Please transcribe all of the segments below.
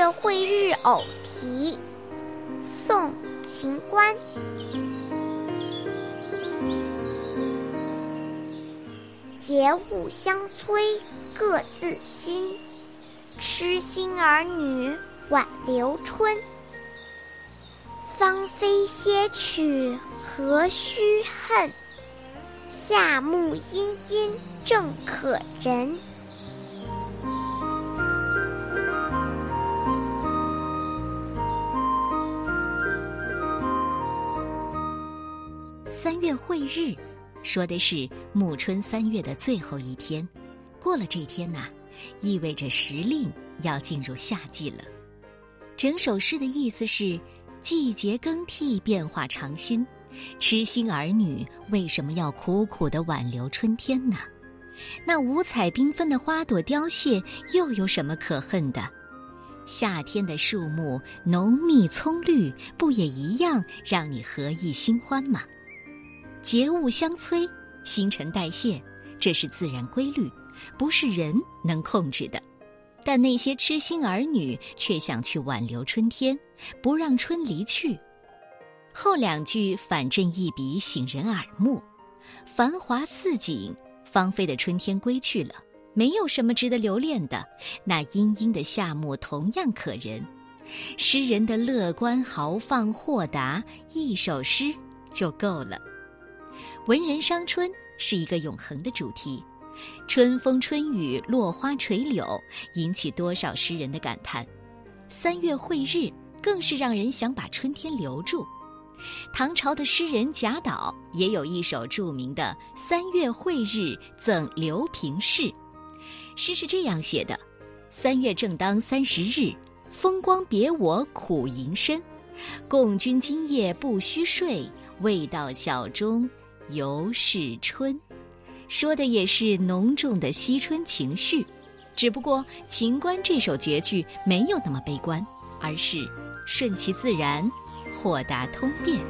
月会日偶题，宋·秦观。节物相催各自新，痴心儿女晚留春。芳菲歇去何须恨？夏木阴阴正可人。三月会日，说的是暮春三月的最后一天。过了这天呐，意味着时令要进入夏季了。整首诗的意思是：季节更替，变化常新。痴心儿女为什么要苦苦的挽留春天呢？那五彩缤纷的花朵凋谢，又有什么可恨的？夏天的树木浓密葱绿，不也一样让你何意心欢吗？节物相催，新陈代谢，这是自然规律，不是人能控制的。但那些痴心儿女却想去挽留春天，不让春离去。后两句反正一笔，醒人耳目。繁华似锦，芳菲的春天归去了，没有什么值得留恋的。那阴阴的夏末同样可人。诗人的乐观、豪放、豁达，一首诗就够了。文人伤春是一个永恒的主题，春风春雨，落花垂柳，引起多少诗人的感叹。三月会日，更是让人想把春天留住。唐朝的诗人贾岛也有一首著名的《三月会日赠刘平世》，诗是这样写的：“三月正当三十日，风光别我苦吟深。共君今夜不须睡，未到晓钟犹是春。”说的也是浓重的惜春情绪，只不过秦观这首绝句没有那么悲观，而是顺其自然。豁达通变。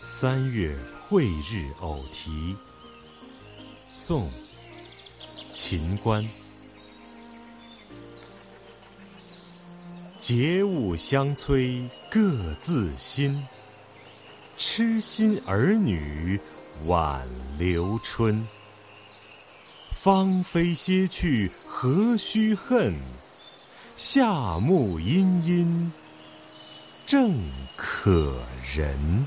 三月会日偶题，宋·秦观。节物相催各自新。痴心儿女晚留春，芳菲歇去何须恨？夏木阴阴正可人。